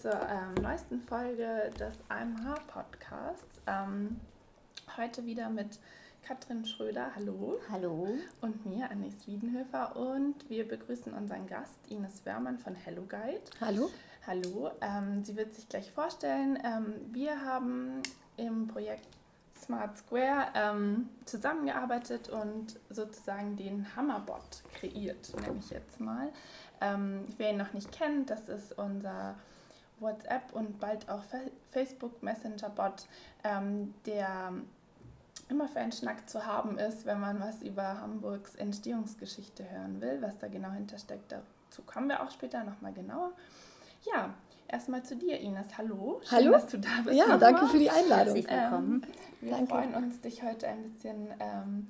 zur ähm, neuesten Folge des AMH Podcasts. Ähm, heute wieder mit Katrin Schröder, hallo. Hallo. Und mir, Anis Wiedenhöfer. Und wir begrüßen unseren Gast Ines Wörmann von Hello Guide. Hallo. Hallo. Ähm, sie wird sich gleich vorstellen. Ähm, wir haben im Projekt Smart Square ähm, zusammengearbeitet und sozusagen den Hammerbot kreiert, nenne ich jetzt mal. Ähm, wer ihn noch nicht kennt, das ist unser WhatsApp und bald auch Facebook Messenger Bot, ähm, der immer für einen Schnack zu haben ist, wenn man was über Hamburgs Entstehungsgeschichte hören will, was da genau hintersteckt. Dazu kommen wir auch später nochmal genauer. Ja, erstmal zu dir, Ines. Hallo. Schön, Hallo. dass du da bist. Ja, danke für die Einladung. Herzlich willkommen. Ähm, wir danke. freuen uns, dich heute ein bisschen ähm,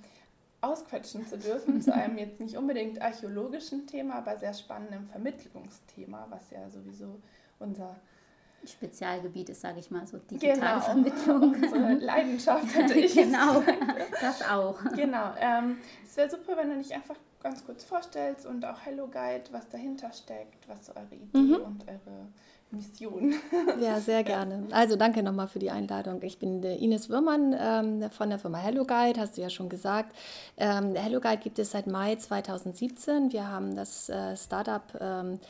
ausquetschen zu dürfen zu einem jetzt nicht unbedingt archäologischen Thema, aber sehr spannenden Vermittlungsthema, was ja sowieso unser Spezialgebiet ist, sage ich mal, so digitale genau. Vermittlung. Unsere Leidenschaft hätte ich Genau, das auch. Genau. Ähm, es wäre super, wenn du dich einfach ganz kurz vorstellst und auch Hello Guide, was dahinter steckt, was so eure Idee mhm. und eure Mission. Ja, sehr gerne. Also danke nochmal für die Einladung. Ich bin Ines Würmann ähm, von der Firma Hello Guide, hast du ja schon gesagt. Ähm, Hello Guide gibt es seit Mai 2017. Wir haben das äh, Startup ähm,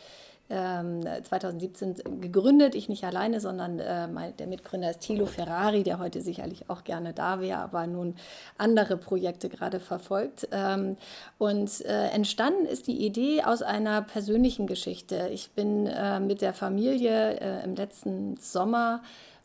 2017 ähm, gegründet. Ich nicht alleine, sondern äh, der Mitgründer ist Thilo Ferrari, der heute sicherlich auch gerne da wäre, aber nun andere Projekte gerade verfolgt. Ähm, und äh, entstanden ist die Idee aus einer persönlichen Geschichte. Ich bin äh, mit der Familie im letzten Sommer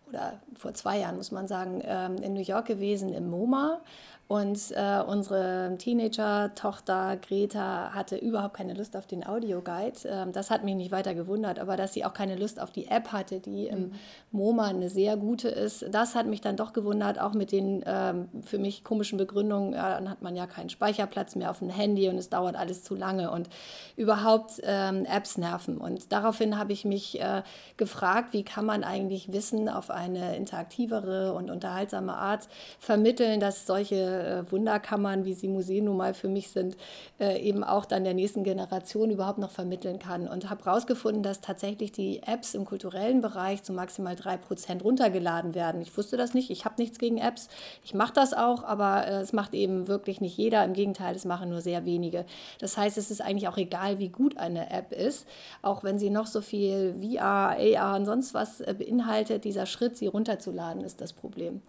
oder vor zwei Jahren, muss man sagen, ähm, in New York gewesen, im MoMA und äh, unsere Teenager-Tochter Greta hatte überhaupt keine Lust auf den Audioguide. Ähm, das hat mich nicht weiter gewundert, aber dass sie auch keine Lust auf die App hatte, die im mhm. MoMA eine sehr gute ist, das hat mich dann doch gewundert, auch mit den ähm, für mich komischen Begründungen. Ja, dann hat man ja keinen Speicherplatz mehr auf dem Handy und es dauert alles zu lange und überhaupt ähm, Apps nerven. Und daraufhin habe ich mich äh, gefragt, wie kann man eigentlich Wissen auf eine interaktivere und unterhaltsame Art vermitteln, dass solche äh, Wunderkammern, wie sie Museen nun mal für mich sind, äh, eben auch dann der nächsten Generation überhaupt noch vermitteln kann. Und habe herausgefunden, dass tatsächlich die Apps im kulturellen Bereich zu maximal drei Prozent runtergeladen werden. Ich wusste das nicht, ich habe nichts gegen Apps. Ich mache das auch, aber äh, es macht eben wirklich nicht jeder. Im Gegenteil, es machen nur sehr wenige. Das heißt, es ist eigentlich auch egal, wie gut eine App ist, auch wenn sie noch so viel VR, AR und sonst was beinhaltet, dieser Schritt, sie runterzuladen, ist das Problem.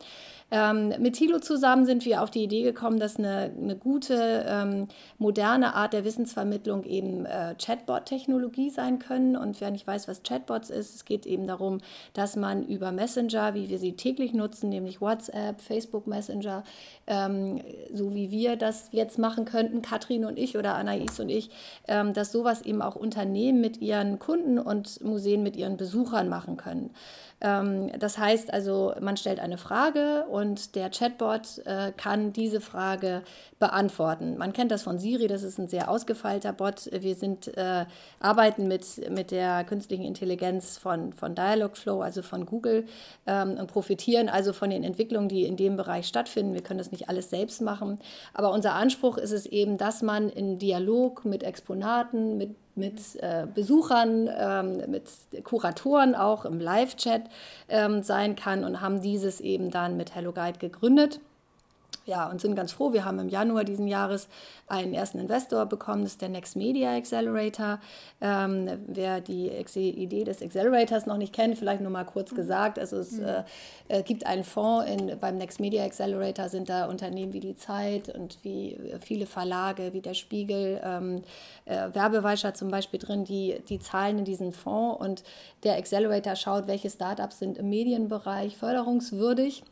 Ähm, mit Thilo zusammen sind wir auf die Idee gekommen, dass eine, eine gute, ähm, moderne Art der Wissensvermittlung eben äh, Chatbot-Technologie sein können. Und wer nicht weiß, was Chatbots ist, es geht eben darum, dass man über Messenger, wie wir sie täglich nutzen, nämlich WhatsApp, Facebook Messenger, ähm, so wie wir das jetzt machen könnten, Katrin und ich oder Anais und ich, ähm, dass sowas eben auch Unternehmen mit ihren Kunden und Museen mit ihren Besuchern machen können. Ähm, das heißt also, man stellt eine Frage und der Chatbot äh, kann diese Frage beantworten. Man kennt das von Siri, das ist ein sehr ausgefeilter Bot. Wir sind, äh, arbeiten mit, mit der künstlichen Intelligenz von, von Dialogflow, also von Google, ähm, und profitieren also von den Entwicklungen, die in dem Bereich stattfinden. Wir können das nicht alles selbst machen, aber unser Anspruch ist es eben, dass man in Dialog mit Exponaten, mit mit äh, Besuchern, ähm, mit Kuratoren auch im Live-Chat ähm, sein kann und haben dieses eben dann mit Hello Guide gegründet ja, und sind ganz froh. Wir haben im Januar diesen Jahres einen ersten Investor bekommen, das ist der Next Media Accelerator. Ähm, wer die Idee des Accelerators noch nicht kennt, vielleicht nur mal kurz mhm. gesagt. Also es mhm. äh, äh, gibt einen Fonds in, beim Next Media Accelerator, sind da Unternehmen wie die Zeit und wie äh, viele Verlage, wie der Spiegel, ähm, äh, Werbeweicher zum Beispiel drin, die, die zahlen in diesen Fonds und der Accelerator schaut, welche Startups sind im Medienbereich förderungswürdig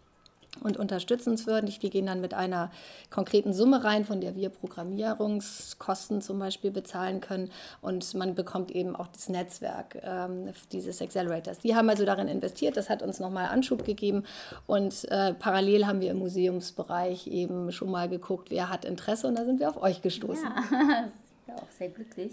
und unterstützenswürdig. Wir gehen dann mit einer konkreten Summe rein, von der wir Programmierungskosten zum Beispiel bezahlen können. Und man bekommt eben auch das Netzwerk ähm, dieses Accelerators. Die haben also darin investiert. Das hat uns nochmal Anschub gegeben. Und äh, parallel haben wir im Museumsbereich eben schon mal geguckt, wer hat Interesse. Und da sind wir auf euch gestoßen. Ja, ich bin auch sehr glücklich.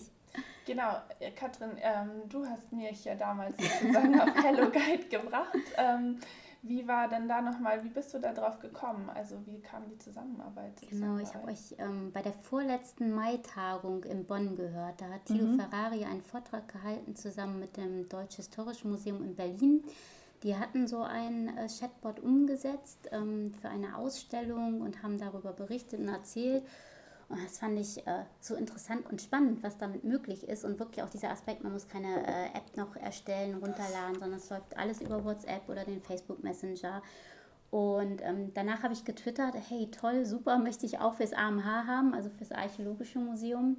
Genau, äh, Katrin, ähm, du hast mich ja damals sozusagen auf Hello Guide gebracht. Ähm, Wie war denn da nochmal, wie bist du da drauf gekommen? Also wie kam die Zusammenarbeit? Genau, ich habe euch ähm, bei der vorletzten Mai-Tagung in Bonn gehört. Da hat Thilo mhm. Ferrari einen Vortrag gehalten zusammen mit dem Deutsch Historischen Museum in Berlin. Die hatten so ein äh, Chatbot umgesetzt ähm, für eine Ausstellung und haben darüber berichtet und erzählt. Und das fand ich äh, so interessant und spannend, was damit möglich ist. Und wirklich auch dieser Aspekt, man muss keine äh, App noch erstellen, runterladen, sondern es läuft alles über WhatsApp oder den Facebook Messenger. Und ähm, danach habe ich getwittert, hey toll, super, möchte ich auch fürs AMH haben, also fürs Archäologische Museum.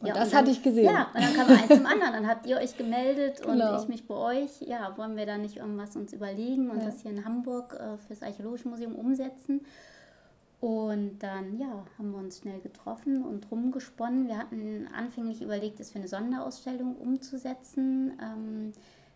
Und ja, das und dann, hatte ich gesehen. Ja, und dann kam eins zum anderen. Dann habt ihr euch gemeldet genau. und ich mich bei euch. Ja, wollen wir da nicht irgendwas uns überlegen und ja. das hier in Hamburg äh, fürs Archäologische Museum umsetzen? Und dann, ja, haben wir uns schnell getroffen und rumgesponnen. Wir hatten anfänglich überlegt, es für eine Sonderausstellung umzusetzen, ähm,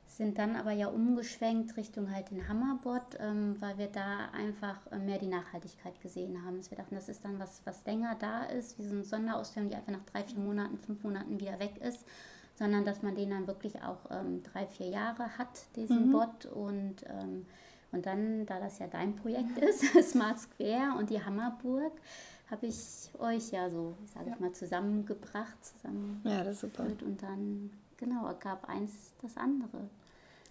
sind dann aber ja umgeschwenkt Richtung halt den Hammerbot, ähm, weil wir da einfach mehr die Nachhaltigkeit gesehen haben. Dass wir dachten, das ist dann was, was länger da ist, wie so eine Sonderausstellung, die einfach nach drei, vier Monaten, fünf Monaten wieder weg ist, sondern dass man den dann wirklich auch ähm, drei, vier Jahre hat, diesen mhm. Bot und ähm, und dann, da das ja dein Projekt ist, Smart Square und die Hammerburg, habe ich euch ja so, ich sage ja. mal, zusammengebracht, zusammen. Ja, das ist super. Und dann, genau, gab eins das andere.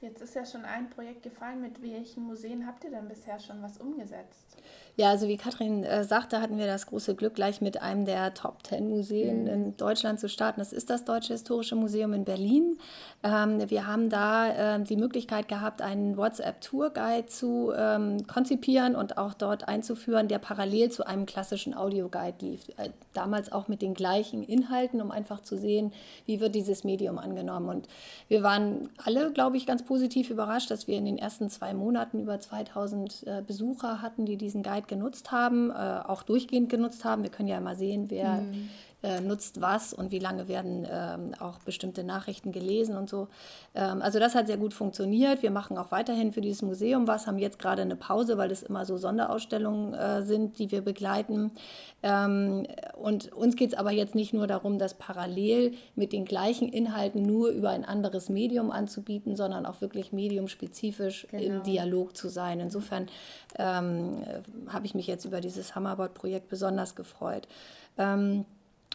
Jetzt ist ja schon ein Projekt gefallen. Mit welchen Museen habt ihr denn bisher schon was umgesetzt? Ja, also wie Katrin äh, sagte, hatten wir das große Glück, gleich mit einem der Top Ten Museen mhm. in Deutschland zu starten. Das ist das Deutsche Historische Museum in Berlin. Ähm, wir haben da äh, die Möglichkeit gehabt, einen WhatsApp-Tour-Guide zu ähm, konzipieren und auch dort einzuführen, der parallel zu einem klassischen Audioguide lief. Äh, damals auch mit den gleichen Inhalten, um einfach zu sehen, wie wird dieses Medium angenommen. Und wir waren alle, glaube ich, ganz positiv überrascht, dass wir in den ersten zwei Monaten über 2000 äh, Besucher hatten, die diesen Guide genutzt haben, äh, auch durchgehend genutzt haben. Wir können ja mal sehen, wer mhm. Äh, nutzt was und wie lange werden ähm, auch bestimmte Nachrichten gelesen und so. Ähm, also das hat sehr gut funktioniert. Wir machen auch weiterhin für dieses Museum was, haben jetzt gerade eine Pause, weil es immer so Sonderausstellungen äh, sind, die wir begleiten. Ähm, und uns geht es aber jetzt nicht nur darum, das parallel mit den gleichen Inhalten nur über ein anderes Medium anzubieten, sondern auch wirklich mediumspezifisch genau. im Dialog zu sein. Insofern ähm, habe ich mich jetzt über dieses Hammerbot-Projekt besonders gefreut. Ähm,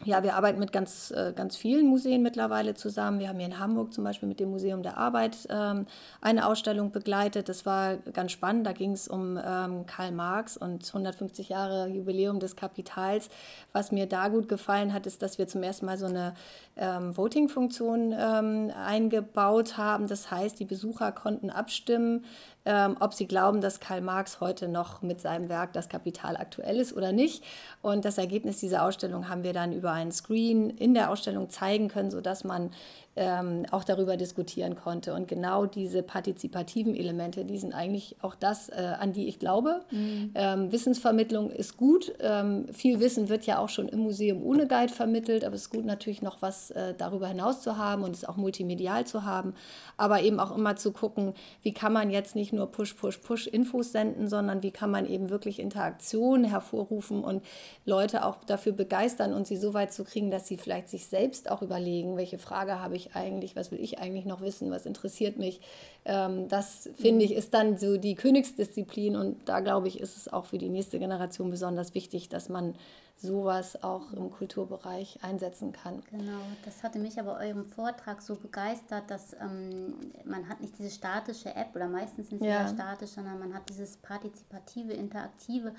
ja, wir arbeiten mit ganz, äh, ganz vielen Museen mittlerweile zusammen. Wir haben hier in Hamburg zum Beispiel mit dem Museum der Arbeit ähm, eine Ausstellung begleitet. Das war ganz spannend. Da ging es um ähm, Karl Marx und 150 Jahre Jubiläum des Kapitals. Was mir da gut gefallen hat, ist, dass wir zum ersten Mal so eine ähm, Voting-Funktion ähm, eingebaut haben. Das heißt, die Besucher konnten abstimmen, ähm, ob sie glauben, dass Karl Marx heute noch mit seinem Werk Das Kapital aktuell ist oder nicht. Und das Ergebnis dieser Ausstellung haben wir dann über einen Screen in der Ausstellung zeigen können, sodass man ähm, auch darüber diskutieren konnte. Und genau diese partizipativen Elemente, die sind eigentlich auch das, äh, an die ich glaube. Mhm. Ähm, Wissensvermittlung ist gut. Ähm, viel Wissen wird ja auch schon im Museum ohne Guide vermittelt, aber es ist gut natürlich noch was äh, darüber hinaus zu haben und es auch multimedial zu haben. Aber eben auch immer zu gucken, wie kann man jetzt nicht nur Push, Push, Push Infos senden, sondern wie kann man eben wirklich Interaktion hervorrufen und Leute auch dafür begeistern und sie so weit zu kriegen, dass sie vielleicht sich selbst auch überlegen, welche Frage habe ich eigentlich, was will ich eigentlich noch wissen, was interessiert mich. Ähm, das finde ich ist dann so die Königsdisziplin und da glaube ich, ist es auch für die nächste Generation besonders wichtig, dass man sowas auch im Kulturbereich einsetzen kann. Genau, das hatte mich aber eurem Vortrag so begeistert, dass ähm, man hat nicht diese statische App oder meistens nicht ja. statisch, sondern man hat dieses partizipative, interaktive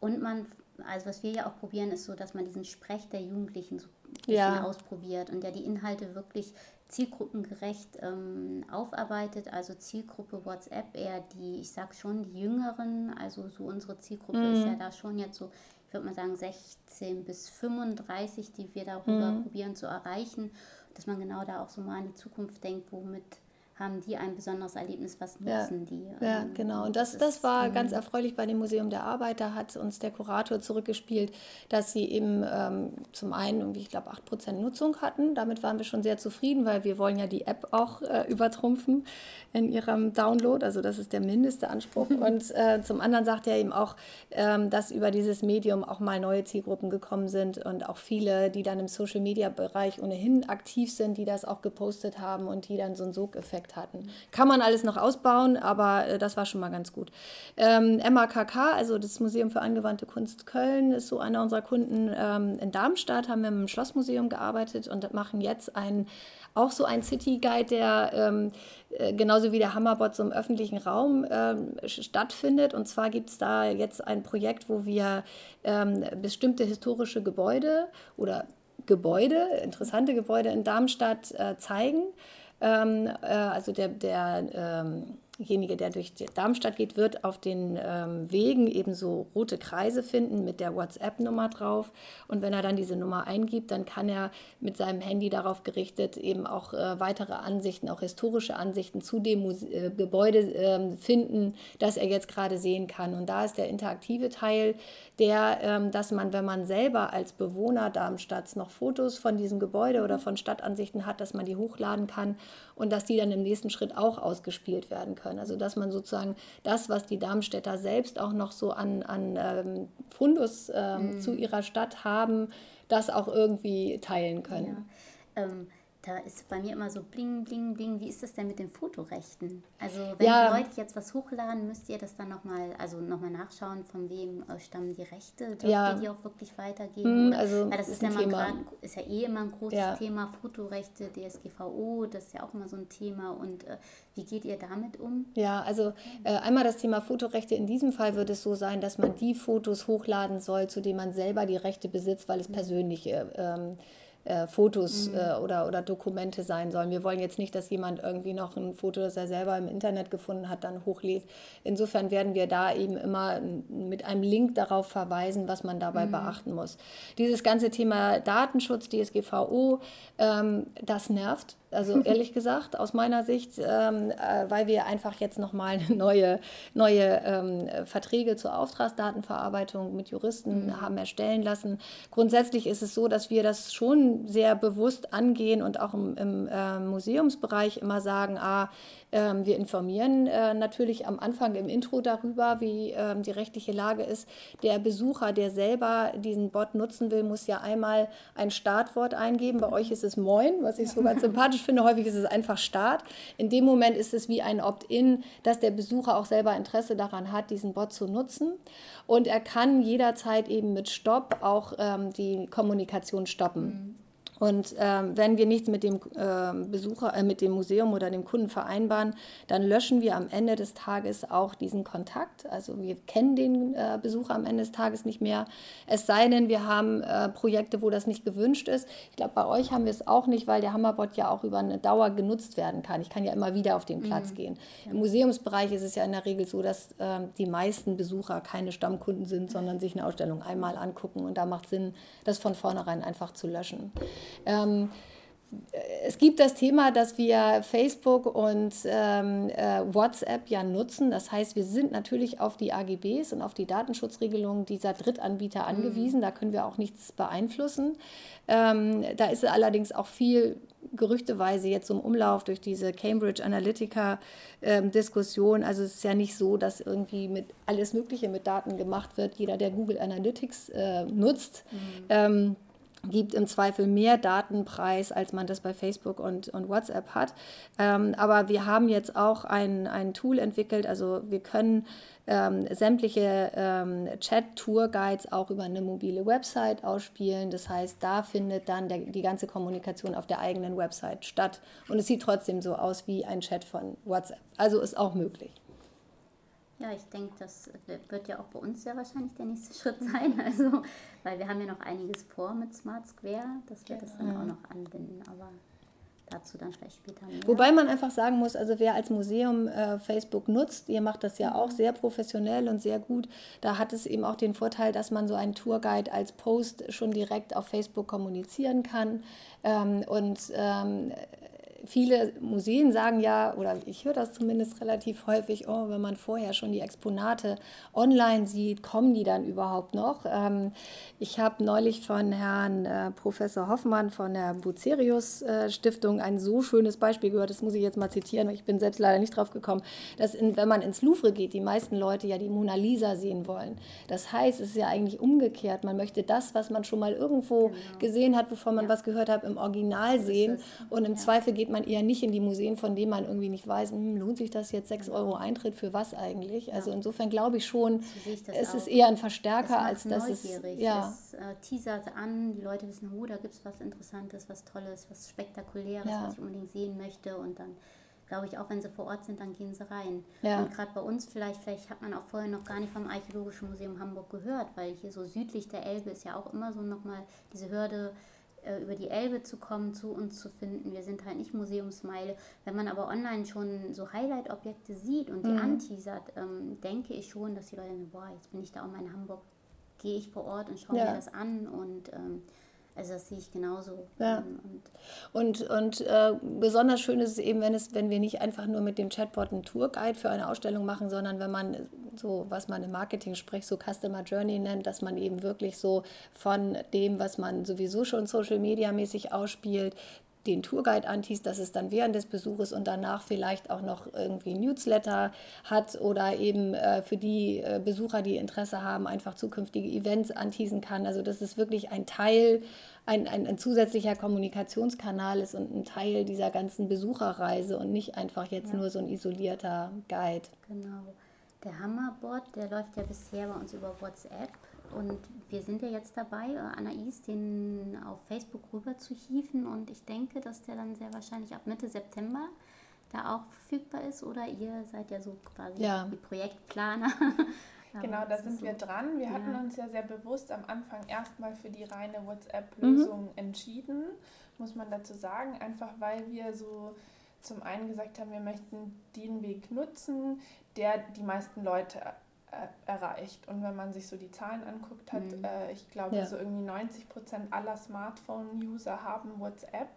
und man, also was wir ja auch probieren, ist so, dass man diesen Sprech der Jugendlichen so ja. ausprobiert und ja die Inhalte wirklich zielgruppengerecht ähm, aufarbeitet. Also Zielgruppe WhatsApp eher die, ich sag schon, die Jüngeren, also so unsere Zielgruppe mhm. ist ja da schon jetzt so, ich würde mal sagen 16 bis 35, die wir darüber mhm. probieren zu erreichen. Dass man genau da auch so mal an die Zukunft denkt, womit haben die ein besonderes Erlebnis, was nutzen ja. die? Ja, ähm, genau. Und das, das, war ist, ganz erfreulich bei dem Museum der Arbeit. Da hat uns der Kurator zurückgespielt, dass sie eben ähm, zum einen irgendwie, ich glaube, 8% Nutzung hatten. Damit waren wir schon sehr zufrieden, weil wir wollen ja die App auch äh, übertrumpfen in ihrem Download. Also das ist der mindeste Anspruch. Und äh, zum anderen sagt er eben auch, ähm, dass über dieses Medium auch mal neue Zielgruppen gekommen sind und auch viele, die dann im Social-Media-Bereich ohnehin aktiv sind, die das auch gepostet haben und die dann so einen Sogeffekt Projekt hatten. Kann man alles noch ausbauen, aber äh, das war schon mal ganz gut. Ähm, MAKK, also das Museum für angewandte Kunst Köln, ist so einer unserer Kunden. Ähm, in Darmstadt haben wir im Schlossmuseum gearbeitet und machen jetzt ein, auch so ein City Guide, der ähm, äh, genauso wie der Hammerbot so im öffentlichen Raum ähm, stattfindet. Und zwar gibt es da jetzt ein Projekt, wo wir ähm, bestimmte historische Gebäude oder Gebäude, interessante Gebäude in Darmstadt äh, zeigen. Ähm, äh, also der, der ähm, derjenige, der durch Darmstadt geht, wird auf den ähm, Wegen eben so rote Kreise finden mit der WhatsApp-Nummer drauf. Und wenn er dann diese Nummer eingibt, dann kann er mit seinem Handy darauf gerichtet eben auch äh, weitere Ansichten, auch historische Ansichten zu dem Muse äh, Gebäude äh, finden, das er jetzt gerade sehen kann. Und da ist der interaktive Teil, der, ähm, dass man, wenn man selber als Bewohner Darmstadts noch Fotos von diesem Gebäude oder von Stadtansichten hat, dass man die hochladen kann und dass die dann im nächsten Schritt auch ausgespielt werden können. Also dass man sozusagen das, was die Darmstädter selbst auch noch so an, an ähm, Fundus ähm, mhm. zu ihrer Stadt haben, das auch irgendwie teilen können. Ja. Ähm, da ist bei mir immer so bling, bling, bling. Wie ist das denn mit den Fotorechten? Also wenn ja. die Leute jetzt was hochladen, müsst ihr das dann nochmal, also nochmal nachschauen, von wem äh, stammen die Rechte? Dürft ja. ihr die auch wirklich weitergeben? Mhm, also Weil das ist, ist, ja grad, ist, ja eh immer ein großes ja. Thema, Fotorechte, DSGVO, das ist ja auch immer so ein Thema. Und äh, wie geht ihr damit um? Ja, also äh, einmal das Thema Fotorechte. In diesem Fall wird es so sein, dass man die Fotos hochladen soll, zu denen man selber die Rechte besitzt, weil es mhm. persönliche ähm, äh, Fotos mhm. äh, oder, oder Dokumente sein sollen. Wir wollen jetzt nicht, dass jemand irgendwie noch ein Foto, das er selber im Internet gefunden hat, dann hochlädt. Insofern werden wir da eben immer mit einem Link darauf verweisen, was man dabei mhm. beachten muss. Dieses ganze Thema Datenschutz, DSGVO, ähm, das nervt. Also ehrlich gesagt, aus meiner Sicht, ähm, äh, weil wir einfach jetzt nochmal neue, neue ähm, Verträge zur Auftragsdatenverarbeitung mit Juristen mhm. haben erstellen lassen. Grundsätzlich ist es so, dass wir das schon sehr bewusst angehen und auch im, im äh, Museumsbereich immer sagen, ah, ähm, wir informieren äh, natürlich am Anfang im Intro darüber, wie ähm, die rechtliche Lage ist. Der Besucher, der selber diesen Bot nutzen will, muss ja einmal ein Startwort eingeben. Bei euch ist es Moin, was ich so ganz sympathisch finde. Häufig ist es einfach Start. In dem Moment ist es wie ein Opt-in, dass der Besucher auch selber Interesse daran hat, diesen Bot zu nutzen. Und er kann jederzeit eben mit Stopp auch ähm, die Kommunikation stoppen. Mhm. Und ähm, wenn wir nichts mit dem äh, Besucher, äh, mit dem Museum oder dem Kunden vereinbaren, dann löschen wir am Ende des Tages auch diesen Kontakt. Also wir kennen den äh, Besucher am Ende des Tages nicht mehr. Es sei denn, wir haben äh, Projekte, wo das nicht gewünscht ist. Ich glaube, bei euch haben wir es auch nicht, weil der Hammerbot ja auch über eine Dauer genutzt werden kann. Ich kann ja immer wieder auf den Platz mhm. gehen. Im Museumsbereich ist es ja in der Regel so, dass ähm, die meisten Besucher keine Stammkunden sind, sondern sich eine Ausstellung einmal angucken. Und da macht Sinn, das von vornherein einfach zu löschen. Ähm, es gibt das Thema, dass wir Facebook und ähm, äh, WhatsApp ja nutzen. Das heißt, wir sind natürlich auf die AGBs und auf die Datenschutzregelungen dieser Drittanbieter mhm. angewiesen. Mhm. Da können wir auch nichts beeinflussen. Ähm, da ist allerdings auch viel gerüchteweise jetzt im Umlauf durch diese Cambridge Analytica-Diskussion. Ähm, also es ist ja nicht so, dass irgendwie mit alles Mögliche mit Daten gemacht wird. Jeder, der Google Analytics äh, nutzt, mhm. Gibt im Zweifel mehr Datenpreis, als man das bei Facebook und, und WhatsApp hat. Ähm, aber wir haben jetzt auch ein, ein Tool entwickelt, also wir können ähm, sämtliche ähm, Chat-Tour-Guides auch über eine mobile Website ausspielen. Das heißt, da findet dann der, die ganze Kommunikation auf der eigenen Website statt. Und es sieht trotzdem so aus wie ein Chat von WhatsApp. Also ist auch möglich. Ja, ich denke, das wird ja auch bei uns sehr wahrscheinlich der nächste Schritt sein. Also, weil wir haben ja noch einiges vor mit Smart Square, dass wir das dann auch noch anbinden. Aber dazu dann vielleicht später mehr. Wobei man einfach sagen muss, also wer als Museum äh, Facebook nutzt, ihr macht das ja mhm. auch sehr professionell und sehr gut, da hat es eben auch den Vorteil, dass man so einen Tourguide als Post schon direkt auf Facebook kommunizieren kann. Ähm, und ähm, viele Museen sagen ja, oder ich höre das zumindest relativ häufig, oh, wenn man vorher schon die Exponate online sieht, kommen die dann überhaupt noch? Ähm, ich habe neulich von Herrn äh, Professor Hoffmann von der Bucerius äh, Stiftung ein so schönes Beispiel gehört, das muss ich jetzt mal zitieren, ich bin selbst leider nicht drauf gekommen, dass in, wenn man ins Louvre geht, die meisten Leute ja die Mona Lisa sehen wollen. Das heißt, es ist ja eigentlich umgekehrt. Man möchte das, was man schon mal irgendwo genau. gesehen hat, bevor man ja. was gehört hat, im Original sehen. Und im ja. Zweifel geht geht man eher nicht in die Museen, von denen man irgendwie nicht weiß, hm, lohnt sich das jetzt 6 Euro Eintritt für was eigentlich? Also insofern glaube ich schon, so es auch. ist eher ein Verstärker, als dass es... Ja. Es äh, teasert an, die Leute wissen, oh, da gibt es was Interessantes, was Tolles, was Spektakuläres, ja. was ich unbedingt sehen möchte und dann glaube ich, auch wenn sie vor Ort sind, dann gehen sie rein. Ja. Und gerade bei uns vielleicht, vielleicht hat man auch vorher noch gar nicht vom Archäologischen Museum Hamburg gehört, weil hier so südlich der Elbe ist ja auch immer so nochmal diese Hürde, über die Elbe zu kommen, zu uns zu finden. Wir sind halt nicht Museumsmeile. Wenn man aber online schon so Highlight-Objekte sieht und die mhm. anteasert, ähm, denke ich schon, dass die Leute sagen, boah, jetzt bin ich da auch mal in Hamburg, gehe ich vor Ort und schaue ja. mir das an und ähm, also das sehe ich genauso. Ja. Ähm, und und, und äh, besonders schön ist es eben, wenn, es, wenn wir nicht einfach nur mit dem Chatbot einen Tourguide für eine Ausstellung machen, sondern wenn man so, was man im Marketing spricht, so Customer Journey nennt, dass man eben wirklich so von dem, was man sowieso schon Social Media mäßig ausspielt, den Tourguide antiest, dass es dann während des Besuches und danach vielleicht auch noch irgendwie Newsletter hat oder eben äh, für die äh, Besucher, die Interesse haben, einfach zukünftige Events anteasen kann. Also dass es wirklich ein Teil, ein, ein, ein zusätzlicher Kommunikationskanal ist und ein Teil dieser ganzen Besucherreise und nicht einfach jetzt ja. nur so ein isolierter Guide. Genau. Der Hammerbot, der läuft ja bisher bei uns über WhatsApp. Und wir sind ja jetzt dabei, äh, Anais den auf Facebook rüber zu hieven. Und ich denke, dass der dann sehr wahrscheinlich ab Mitte September da auch verfügbar ist. Oder ihr seid ja so quasi ja. die Projektplaner. genau, da sind so. wir dran. Wir ja. hatten uns ja sehr bewusst am Anfang erstmal für die reine WhatsApp-Lösung mhm. entschieden, muss man dazu sagen. Einfach weil wir so zum einen gesagt haben, wir möchten den Weg nutzen, der die meisten Leute erreicht. Und wenn man sich so die Zahlen anguckt, hat, mhm. äh, ich glaube, ja. so irgendwie 90 Prozent aller Smartphone-User haben WhatsApp.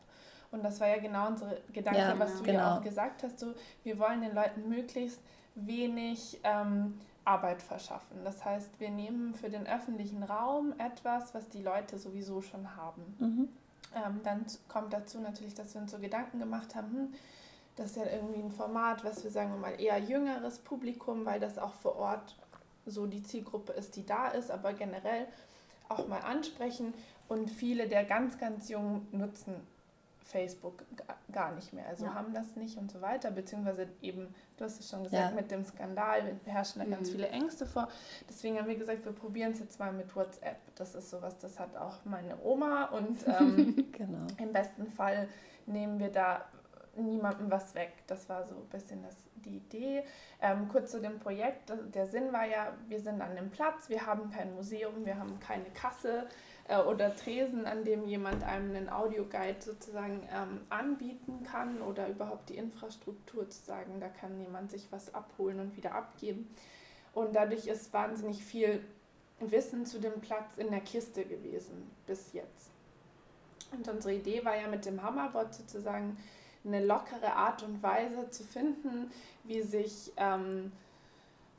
Und das war ja genau unsere Gedanke, ja, was du genau. ja auch gesagt hast. So, wir wollen den Leuten möglichst wenig ähm, Arbeit verschaffen. Das heißt, wir nehmen für den öffentlichen Raum etwas, was die Leute sowieso schon haben. Mhm. Ähm, dann kommt dazu natürlich, dass wir uns so Gedanken gemacht haben, hm, das ist ja irgendwie ein Format, was wir sagen wir mal eher jüngeres Publikum, weil das auch vor Ort so die Zielgruppe ist, die da ist, aber generell auch mal ansprechen. Und viele der ganz, ganz Jungen nutzen Facebook gar nicht mehr, also ja. haben das nicht und so weiter, beziehungsweise eben, du hast es schon gesagt, ja. mit dem Skandal herrschen da mhm. ganz viele Ängste vor. Deswegen haben wir gesagt, wir probieren es jetzt mal mit WhatsApp. Das ist sowas, das hat auch meine Oma und ähm, genau. im besten Fall nehmen wir da niemandem was weg. Das war so ein bisschen das die Idee. Ähm, kurz zu dem Projekt. Der Sinn war ja, wir sind an dem Platz, wir haben kein Museum, wir haben keine Kasse äh, oder Tresen, an dem jemand einem einen Audioguide sozusagen ähm, anbieten kann oder überhaupt die Infrastruktur zu sagen, da kann jemand sich was abholen und wieder abgeben. Und dadurch ist wahnsinnig viel Wissen zu dem Platz in der Kiste gewesen bis jetzt. Und unsere Idee war ja mit dem Hammerbot sozusagen eine lockere Art und Weise zu finden, wie sich ähm,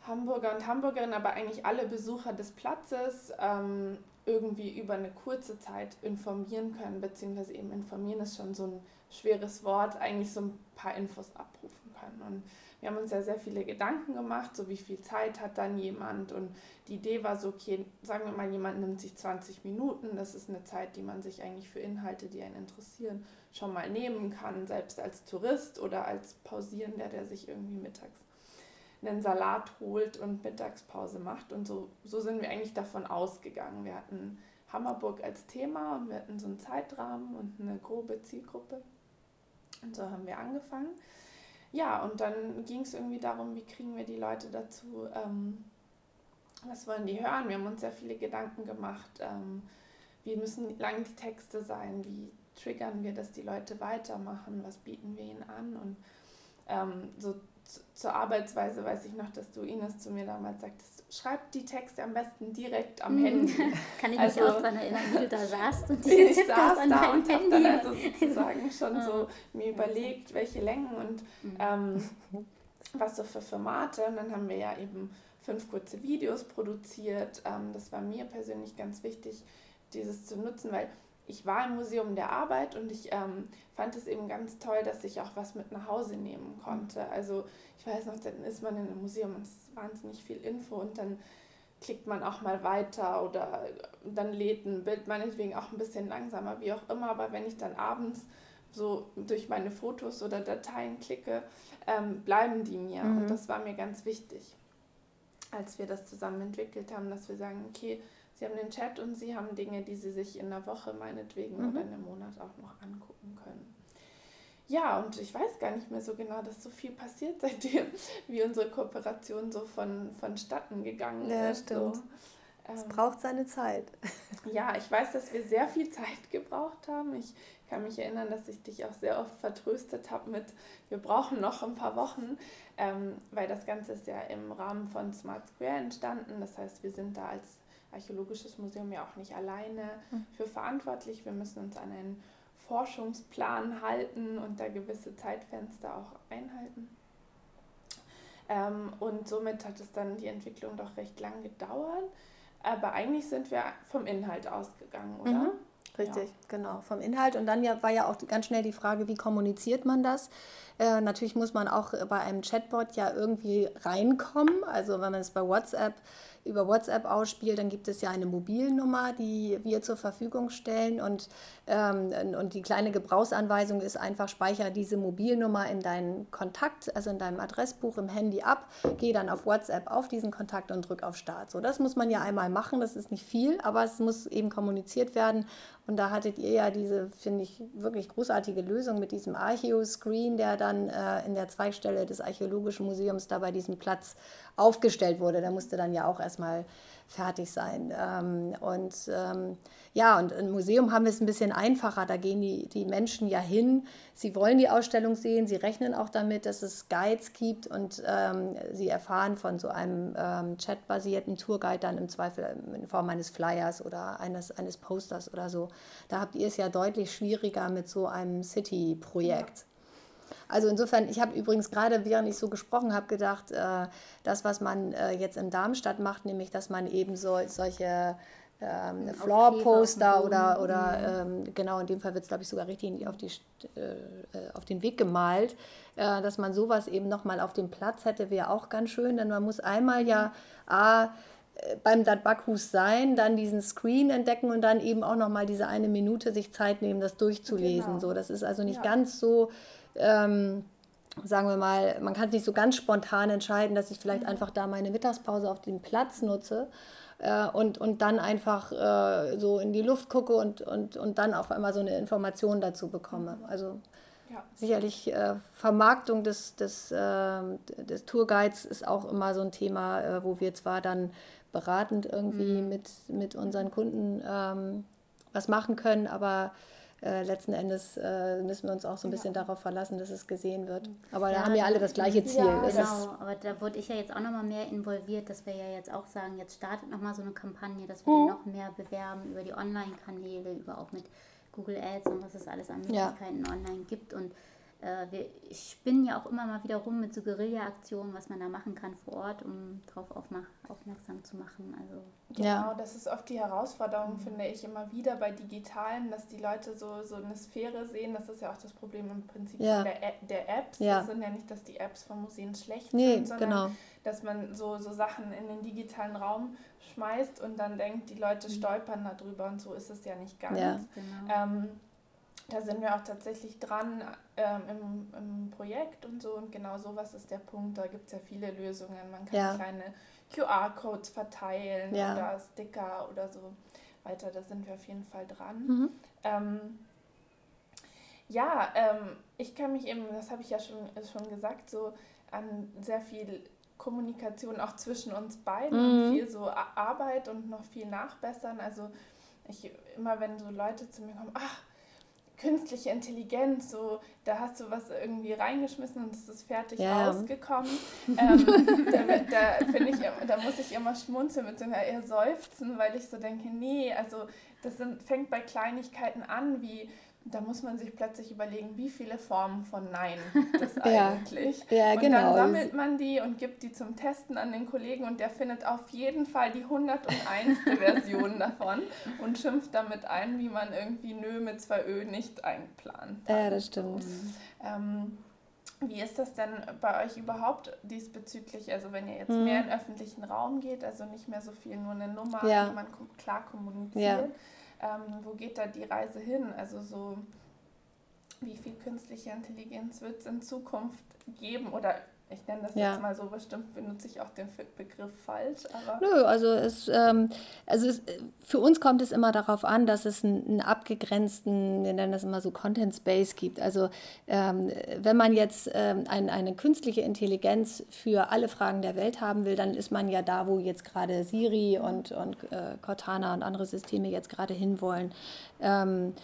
Hamburger und Hamburgerinnen, aber eigentlich alle Besucher des Platzes ähm, irgendwie über eine kurze Zeit informieren können, beziehungsweise eben informieren ist schon so ein schweres Wort, eigentlich so ein paar Infos abrufen können. Und wir haben uns ja sehr viele Gedanken gemacht, so wie viel Zeit hat dann jemand. Und die Idee war so, okay, sagen wir mal, jemand nimmt sich 20 Minuten, das ist eine Zeit, die man sich eigentlich für Inhalte, die einen interessieren, schon mal nehmen kann, selbst als Tourist oder als Pausierender, der sich irgendwie mittags einen Salat holt und Mittagspause macht. Und so, so sind wir eigentlich davon ausgegangen. Wir hatten Hammerburg als Thema und wir hatten so einen Zeitrahmen und eine grobe Zielgruppe. Und so haben wir angefangen. Ja, und dann ging es irgendwie darum, wie kriegen wir die Leute dazu, ähm, was wollen die hören. Wir haben uns sehr viele Gedanken gemacht. Ähm, wie müssen lang die Texte sein? Wie triggern wir, dass die Leute weitermachen, was bieten wir ihnen an und ähm, so zur Arbeitsweise weiß ich noch, dass du Ines zu mir damals sagtest, schreib die Texte am besten direkt am mhm. Handy. Kann ich also, mich auch daran erinnern, wie du da saßt und die ich saß an da und habe dann also sozusagen schon so mir überlegt, welche Längen und mhm. ähm, was so für Formate und dann haben wir ja eben fünf kurze Videos produziert. Ähm, das war mir persönlich ganz wichtig, dieses zu nutzen, weil ich war im Museum der Arbeit und ich ähm, fand es eben ganz toll, dass ich auch was mit nach Hause nehmen konnte. Also ich weiß noch, dann ist man in einem Museum und es ist wahnsinnig viel Info und dann klickt man auch mal weiter oder dann lädt ein Bild meinetwegen auch ein bisschen langsamer, wie auch immer. Aber wenn ich dann abends so durch meine Fotos oder Dateien klicke, ähm, bleiben die mir. Mhm. Und das war mir ganz wichtig, als wir das zusammen entwickelt haben, dass wir sagen, okay, Sie haben den Chat und Sie haben Dinge, die Sie sich in der Woche meinetwegen mhm. oder in einem Monat auch noch angucken können. Ja, und ich weiß gar nicht mehr so genau, dass so viel passiert seitdem, wie unsere Kooperation so von, vonstatten gegangen ja, ist. Ja, stimmt. So. Es ähm, braucht seine Zeit. Ja, ich weiß, dass wir sehr viel Zeit gebraucht haben. Ich kann mich erinnern, dass ich dich auch sehr oft vertröstet habe mit, wir brauchen noch ein paar Wochen, ähm, weil das Ganze ist ja im Rahmen von Smart Square entstanden. Das heißt, wir sind da als Archäologisches Museum ja auch nicht alleine hm. für verantwortlich. Wir müssen uns an einen Forschungsplan halten und da gewisse Zeitfenster auch einhalten. Ähm, und somit hat es dann die Entwicklung doch recht lang gedauert. Aber eigentlich sind wir vom Inhalt ausgegangen, oder? Mhm. Richtig, ja. genau, vom Inhalt. Und dann ja, war ja auch ganz schnell die Frage, wie kommuniziert man das? Äh, natürlich muss man auch bei einem Chatbot ja irgendwie reinkommen. Also wenn man es bei WhatsApp über WhatsApp ausspielt, dann gibt es ja eine Mobilnummer, die wir zur Verfügung stellen. Und, ähm, und die kleine Gebrauchsanweisung ist einfach, speichere diese Mobilnummer in deinen Kontakt, also in deinem Adressbuch im Handy ab, geh dann auf WhatsApp auf diesen Kontakt und drück auf Start. So, das muss man ja einmal machen, das ist nicht viel, aber es muss eben kommuniziert werden. Und da hattet ihr ja diese, finde ich, wirklich großartige Lösung mit diesem Archeo-Screen, der dann äh, in der Zweigstelle des Archäologischen Museums da bei diesem Platz aufgestellt wurde. Der musste dann ja auch erstmal fertig sein. Ähm, und ähm, ja, und im Museum haben wir es ein bisschen einfacher. Da gehen die, die Menschen ja hin. Sie wollen die Ausstellung sehen. Sie rechnen auch damit, dass es Guides gibt und ähm, sie erfahren von so einem ähm, chatbasierten Tourguide dann im Zweifel in Form eines Flyers oder eines, eines Posters oder so. Da habt ihr es ja deutlich schwieriger mit so einem City-Projekt. Ja. Also insofern, ich habe übrigens gerade, während ich so gesprochen habe, gedacht, äh, das, was man äh, jetzt in Darmstadt macht, nämlich, dass man eben so, solche ähm, Floorposter oder, oder mhm. ähm, genau in dem Fall wird es, glaube ich, sogar richtig auf, die, äh, auf den Weg gemalt, äh, dass man sowas eben nochmal auf dem Platz hätte, wäre auch ganz schön, denn man muss einmal ja A, äh, beim Dat Bakhus sein, dann diesen Screen entdecken und dann eben auch nochmal diese eine Minute sich Zeit nehmen, das durchzulesen. Genau. So, das ist also nicht ja. ganz so ähm, sagen wir mal, man kann es nicht so ganz spontan entscheiden, dass ich vielleicht mhm. einfach da meine Mittagspause auf dem Platz nutze äh, und, und dann einfach äh, so in die Luft gucke und, und, und dann auf einmal so eine Information dazu bekomme. Mhm. Also ja. sicherlich äh, Vermarktung des, des, ähm, des Tourguides ist auch immer so ein Thema, äh, wo wir zwar dann beratend irgendwie mhm. mit, mit unseren Kunden ähm, was machen können, aber äh, letzten Endes äh, müssen wir uns auch so ein bisschen ja. darauf verlassen, dass es gesehen wird. Aber ja, da haben ja alle das gleiche Ziel. Ja, genau, aber da wurde ich ja jetzt auch nochmal mehr involviert, dass wir ja jetzt auch sagen, jetzt startet nochmal so eine Kampagne, dass wir mhm. noch mehr bewerben über die Online-Kanäle, über auch mit Google Ads und was es alles an Möglichkeiten online gibt und äh, wir spinnen ja auch immer mal wieder rum mit so Guerilla-Aktionen, was man da machen kann vor Ort, um darauf aufmerksam zu machen. Also, genau, ja. das ist oft die Herausforderung, mhm. finde ich, immer wieder bei Digitalen, dass die Leute so, so eine Sphäre sehen. Das ist ja auch das Problem im Prinzip ja. der, der, Apps. Ja. Das sind ja nicht, dass die Apps von Museen schlecht nee, sind, sondern genau. dass man so, so Sachen in den digitalen Raum schmeißt und dann denkt, die Leute mhm. stolpern darüber und so ist es ja nicht ganz. Ja. Genau. Ähm, da sind wir auch tatsächlich dran ähm, im, im Projekt und so. Und genau sowas ist der Punkt. Da gibt es ja viele Lösungen. Man kann ja. kleine QR-Codes verteilen ja. oder Sticker oder so weiter. Da sind wir auf jeden Fall dran. Mhm. Ähm, ja, ähm, ich kann mich eben, das habe ich ja schon, schon gesagt, so an sehr viel Kommunikation auch zwischen uns beiden, mhm. viel so Arbeit und noch viel nachbessern. Also ich immer, wenn so Leute zu mir kommen, ach, künstliche Intelligenz, so da hast du was irgendwie reingeschmissen und es ist fertig ja. rausgekommen. ähm, da, da finde ich, da muss ich immer schmunzeln mit so einer eher seufzen, weil ich so denke, nee, also das sind, fängt bei Kleinigkeiten an, wie da muss man sich plötzlich überlegen, wie viele Formen von Nein gibt es eigentlich. ja, und genau. dann sammelt man die und gibt die zum Testen an den Kollegen und der findet auf jeden Fall die 101. Version davon und schimpft damit ein, wie man irgendwie Nö mit zwei Ö nicht einplant. Ja, das stimmt. Ähm, wie ist das denn bei euch überhaupt diesbezüglich? Also wenn ihr jetzt mhm. mehr in öffentlichen Raum geht, also nicht mehr so viel nur eine Nummer, ja. die man klar kommuniziert. Ja ähm, wo geht da die Reise hin? Also so, wie viel künstliche Intelligenz wird es in Zukunft geben oder ich nenne das ja. jetzt mal so, bestimmt benutze ich auch den Begriff falsch. Nö, also, es, ähm, also es, für uns kommt es immer darauf an, dass es einen, einen abgegrenzten, wir nennen das immer so Content Space gibt. Also ähm, wenn man jetzt ähm, ein, eine künstliche Intelligenz für alle Fragen der Welt haben will, dann ist man ja da, wo jetzt gerade Siri und, und äh, Cortana und andere Systeme jetzt gerade hinwollen. Ähm,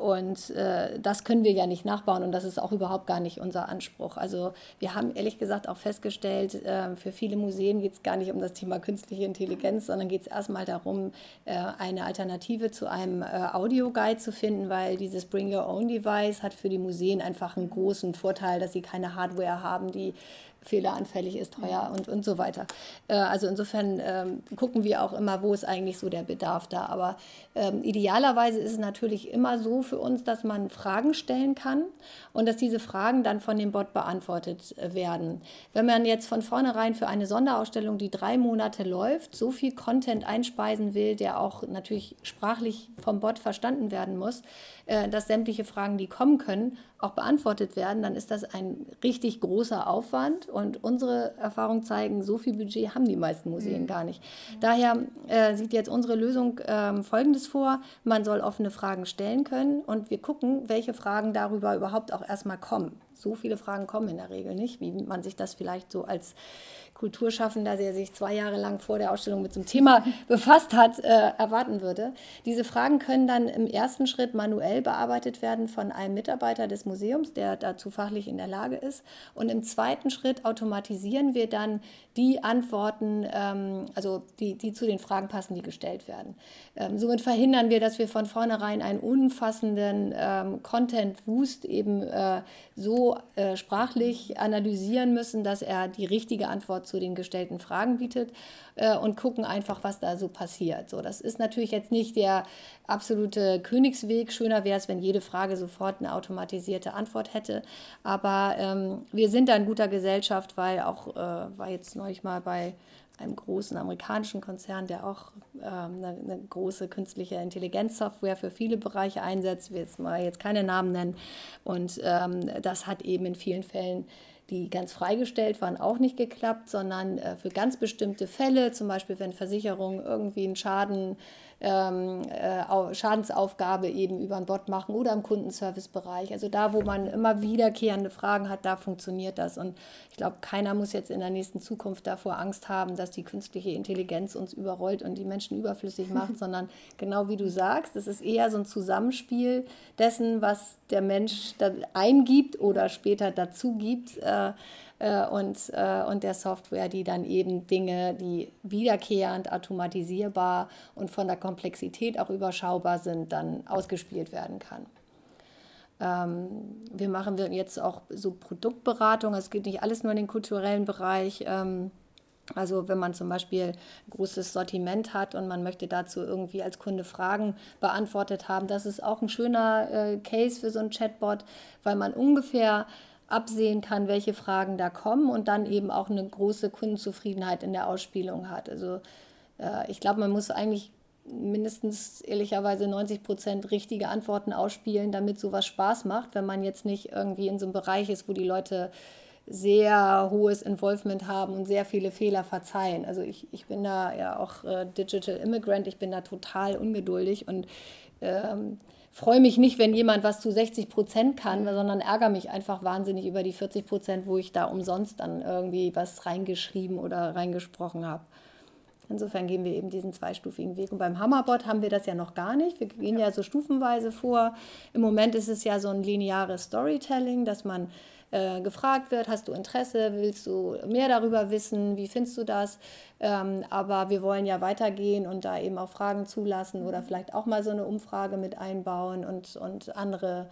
und äh, das können wir ja nicht nachbauen und das ist auch überhaupt gar nicht unser Anspruch. Also wir haben ehrlich gesagt auch festgestellt, äh, für viele Museen geht es gar nicht um das Thema künstliche Intelligenz, sondern geht es erstmal darum, äh, eine Alternative zu einem äh, Audioguide zu finden, weil dieses Bring Your Own Device hat für die Museen einfach einen großen Vorteil, dass sie keine Hardware haben, die fehleranfällig ist, teuer und, und so weiter. Äh, also insofern ähm, gucken wir auch immer, wo ist eigentlich so der Bedarf da. Aber ähm, idealerweise ist es natürlich immer so für uns, dass man Fragen stellen kann und dass diese Fragen dann von dem Bot beantwortet äh, werden. Wenn man jetzt von vornherein für eine Sonderausstellung, die drei Monate läuft, so viel Content einspeisen will, der auch natürlich sprachlich vom Bot verstanden werden muss, äh, dass sämtliche Fragen, die kommen können, auch beantwortet werden, dann ist das ein richtig großer Aufwand. Und unsere Erfahrungen zeigen, so viel Budget haben die meisten Museen mhm. gar nicht. Daher äh, sieht jetzt unsere Lösung äh, Folgendes vor. Man soll offene Fragen stellen können und wir gucken, welche Fragen darüber überhaupt auch erstmal kommen. So viele Fragen kommen in der Regel nicht, wie man sich das vielleicht so als Kulturschaffender, der sich zwei Jahre lang vor der Ausstellung mit so einem Thema befasst hat, äh, erwarten würde. Diese Fragen können dann im ersten Schritt manuell bearbeitet werden von einem Mitarbeiter des Museums, der dazu fachlich in der Lage ist. Und im zweiten Schritt automatisieren wir dann die Antworten, ähm, also die, die zu den Fragen passen, die gestellt werden. Ähm, somit verhindern wir, dass wir von vornherein einen umfassenden ähm, Content-Wust eben äh, so äh, sprachlich analysieren müssen, dass er die richtige Antwort zu den gestellten Fragen bietet äh, und gucken einfach, was da so passiert. So, das ist natürlich jetzt nicht der absolute Königsweg. Schöner wäre es, wenn jede Frage sofort eine automatisierte Antwort hätte. Aber ähm, wir sind da in guter Gesellschaft, weil auch, äh, war jetzt neulich mal bei einem großen amerikanischen Konzern, der auch ähm, eine, eine, große künstliche Intelligenzsoftware für viele Bereiche einsetzt. Will jetzt mal jetzt keine Namen nennen. Und ähm, das hat eben in vielen Fällen die ganz freigestellt waren, auch nicht geklappt, sondern äh, für ganz bestimmte Fälle, zum Beispiel wenn Versicherungen irgendwie einen Schaden ähm, äh, Schadensaufgabe eben über einen Bot machen oder im Kundenservicebereich. Also da, wo man immer wiederkehrende Fragen hat, da funktioniert das. Und ich glaube, keiner muss jetzt in der nächsten Zukunft davor Angst haben, dass die künstliche Intelligenz uns überrollt und die Menschen überflüssig macht, sondern genau wie du sagst, es ist eher so ein Zusammenspiel dessen, was der Mensch eingibt oder später dazu gibt. Äh, äh, und, äh, und der Software, die dann eben Dinge, die wiederkehrend, automatisierbar und von der Komplexität auch überschaubar sind, dann ausgespielt werden kann. Ähm, wir machen jetzt auch so Produktberatung. Es geht nicht alles nur in den kulturellen Bereich. Ähm, also wenn man zum Beispiel ein großes Sortiment hat und man möchte dazu irgendwie als Kunde Fragen beantwortet haben, das ist auch ein schöner äh, Case für so ein Chatbot, weil man ungefähr absehen kann, welche Fragen da kommen und dann eben auch eine große Kundenzufriedenheit in der Ausspielung hat. Also äh, ich glaube, man muss eigentlich mindestens ehrlicherweise 90 Prozent richtige Antworten ausspielen, damit sowas Spaß macht, wenn man jetzt nicht irgendwie in so einem Bereich ist, wo die Leute sehr hohes Involvement haben und sehr viele Fehler verzeihen. Also ich, ich bin da ja auch äh, Digital Immigrant, ich bin da total ungeduldig und ähm, freue mich nicht, wenn jemand was zu 60 Prozent kann, sondern ärgere mich einfach wahnsinnig über die 40 Prozent, wo ich da umsonst dann irgendwie was reingeschrieben oder reingesprochen habe. Insofern gehen wir eben diesen zweistufigen Weg. Und beim Hammerbot haben wir das ja noch gar nicht. Wir gehen ja so stufenweise vor. Im Moment ist es ja so ein lineares Storytelling, dass man äh, gefragt wird, hast du Interesse, willst du mehr darüber wissen, wie findest du das? Ähm, aber wir wollen ja weitergehen und da eben auch Fragen zulassen oder vielleicht auch mal so eine Umfrage mit einbauen und, und andere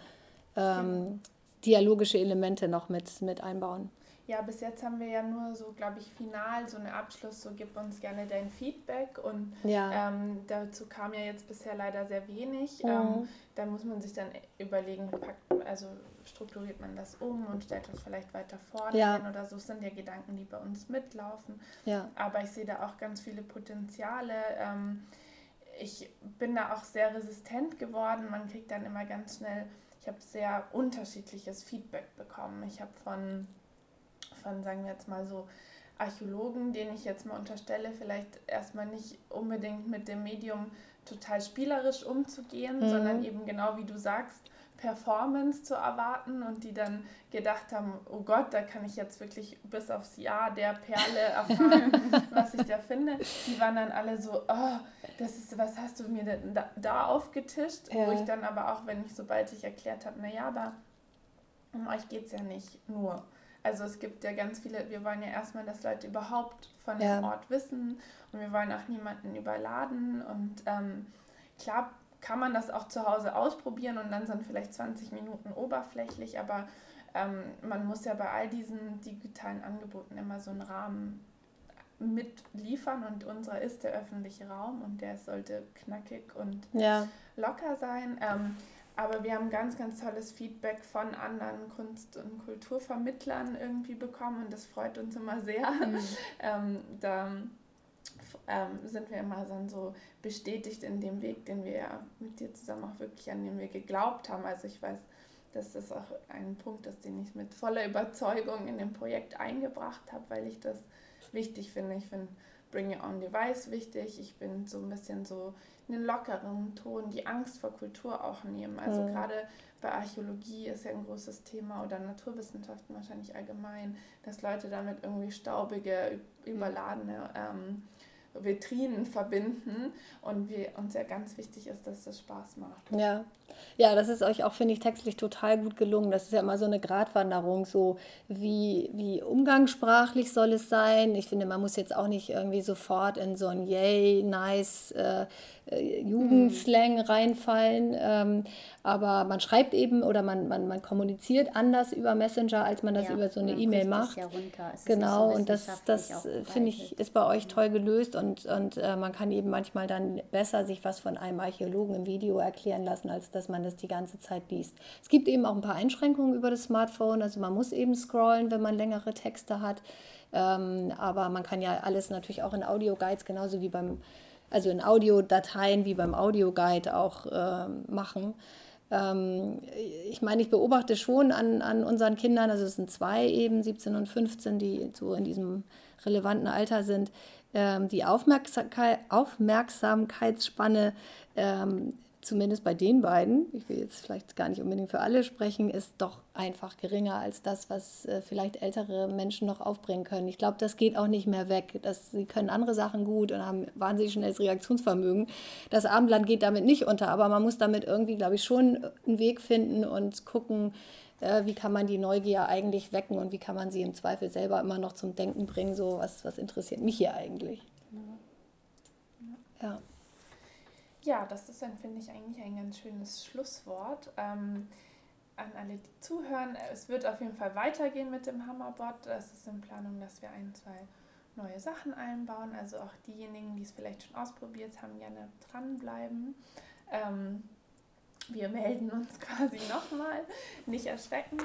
ähm, dialogische Elemente noch mit, mit einbauen. Ja, bis jetzt haben wir ja nur so, glaube ich, final so einen Abschluss, so gib uns gerne dein Feedback und ja. ähm, dazu kam ja jetzt bisher leider sehr wenig. Mhm. Ähm, da muss man sich dann überlegen, packt, also strukturiert man das um und stellt das vielleicht weiter vorne ja. oder so. Das sind ja Gedanken, die bei uns mitlaufen. Ja. Aber ich sehe da auch ganz viele Potenziale. Ähm, ich bin da auch sehr resistent geworden. Man kriegt dann immer ganz schnell, ich habe sehr unterschiedliches Feedback bekommen. Ich habe von, von, sagen wir jetzt mal so, Archäologen, denen ich jetzt mal unterstelle, vielleicht erstmal nicht unbedingt mit dem Medium total spielerisch umzugehen, mhm. sondern eben genau wie du sagst, Performance zu erwarten und die dann gedacht haben, oh Gott, da kann ich jetzt wirklich bis aufs Jahr der Perle erfahren, was ich da finde. Die waren dann alle so, oh, das ist, was hast du mir denn da, da aufgetischt? Ja. Wo ich dann aber auch, wenn ich, sobald ich erklärt habe, naja, aber um euch geht es ja nicht nur. Also es gibt ja ganz viele, wir wollen ja erstmal, dass Leute überhaupt von ja. dem Ort wissen und wir wollen auch niemanden überladen und ähm, klar kann man das auch zu Hause ausprobieren und dann sind vielleicht 20 Minuten oberflächlich, aber ähm, man muss ja bei all diesen digitalen Angeboten immer so einen Rahmen mitliefern und unserer ist der öffentliche Raum und der sollte knackig und ja. locker sein. Ähm, aber wir haben ganz, ganz tolles Feedback von anderen Kunst- und Kulturvermittlern irgendwie bekommen und das freut uns immer sehr. Mhm. ähm, da ähm, sind wir immer dann so bestätigt in dem Weg, den wir ja mit dir zusammen auch wirklich an dem wir geglaubt haben. Also ich weiß, dass das auch ein Punkt ist, den ich mit voller Überzeugung in dem Projekt eingebracht habe, weil ich das wichtig finde. Ich finde Bring Your Own Device wichtig. Ich bin so ein bisschen so in einen lockeren Ton, die Angst vor Kultur auch nehmen. Also mhm. gerade bei Archäologie ist ja ein großes Thema oder Naturwissenschaften wahrscheinlich allgemein, dass Leute damit irgendwie staubige, überladene ähm, Vitrinen verbinden und wir, uns ja ganz wichtig ist, dass das Spaß macht. Ja. Ja, das ist euch auch, finde ich, textlich total gut gelungen. Das ist ja immer so eine Gratwanderung, so wie, wie umgangssprachlich soll es sein. Ich finde, man muss jetzt auch nicht irgendwie sofort in so ein Yay, nice äh, äh, Jugendslang mhm. reinfallen. Ähm, aber man schreibt eben oder man, man, man kommuniziert anders über Messenger, als man das ja, über so eine E-Mail macht. Ja genau, so und das, das äh, finde ich, ist bei euch toll gelöst und, und äh, man kann eben manchmal dann besser sich was von einem Archäologen im Video erklären lassen, als dass man das die ganze Zeit liest. Es gibt eben auch ein paar Einschränkungen über das Smartphone, also man muss eben scrollen, wenn man längere Texte hat. Ähm, aber man kann ja alles natürlich auch in Audio-Guides, genauso wie beim also in Audiodateien wie beim Audioguide auch äh, machen. Ähm, ich meine, ich beobachte schon an, an unseren Kindern, also es sind zwei eben, 17 und 15, die so in diesem relevanten Alter sind, ähm, die Aufmerksamkeit, Aufmerksamkeitsspanne ähm, zumindest bei den beiden, ich will jetzt vielleicht gar nicht unbedingt für alle sprechen, ist doch einfach geringer als das, was äh, vielleicht ältere Menschen noch aufbringen können. Ich glaube, das geht auch nicht mehr weg. Das, sie können andere Sachen gut und haben wahnsinnig schnelles Reaktionsvermögen. Das Abendland geht damit nicht unter, aber man muss damit irgendwie, glaube ich, schon einen Weg finden und gucken, äh, wie kann man die Neugier eigentlich wecken und wie kann man sie im Zweifel selber immer noch zum Denken bringen, so was, was interessiert mich hier eigentlich. Ja. Ja, das ist dann, finde ich, eigentlich ein ganz schönes Schlusswort. Ähm, an alle, die zuhören, es wird auf jeden Fall weitergehen mit dem Hammerbot. Es ist in Planung, dass wir ein, zwei neue Sachen einbauen. Also auch diejenigen, die es vielleicht schon ausprobiert haben, gerne dranbleiben. Ähm, wir melden uns quasi nochmal. Nicht erschrecken.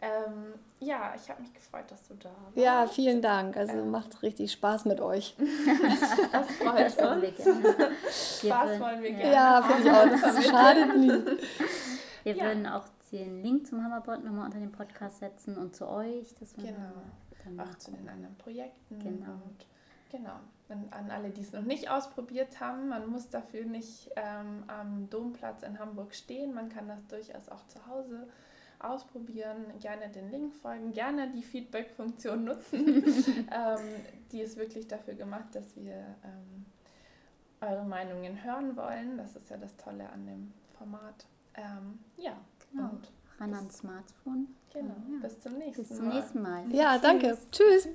Ähm, ja, ich habe mich gefreut, dass du da warst. Ja, vielen Dank. Also ähm, macht richtig Spaß mit euch. das freut das uns. Spaß wollen wir gerne. Ja, finde ich auch. Das schadet nie. Wir ja. würden auch den Link zum Hammerbot nochmal unter den Podcast setzen und zu euch. Das genau. Auch zu den anderen Projekten. Genau. Und genau. Und an alle, die es noch nicht ausprobiert haben, man muss dafür nicht ähm, am Domplatz in Hamburg stehen. Man kann das durchaus auch zu Hause ausprobieren, gerne den Link folgen, gerne die Feedback-Funktion nutzen. ähm, die ist wirklich dafür gemacht, dass wir ähm, eure Meinungen hören wollen. Das ist ja das Tolle an dem Format. Ähm, ja, genau. und ran ans Smartphone. Genau. Ja. Bis zum nächsten Mal. Bis zum nächsten Mal. Ja, danke. Tschüss. Tschüss.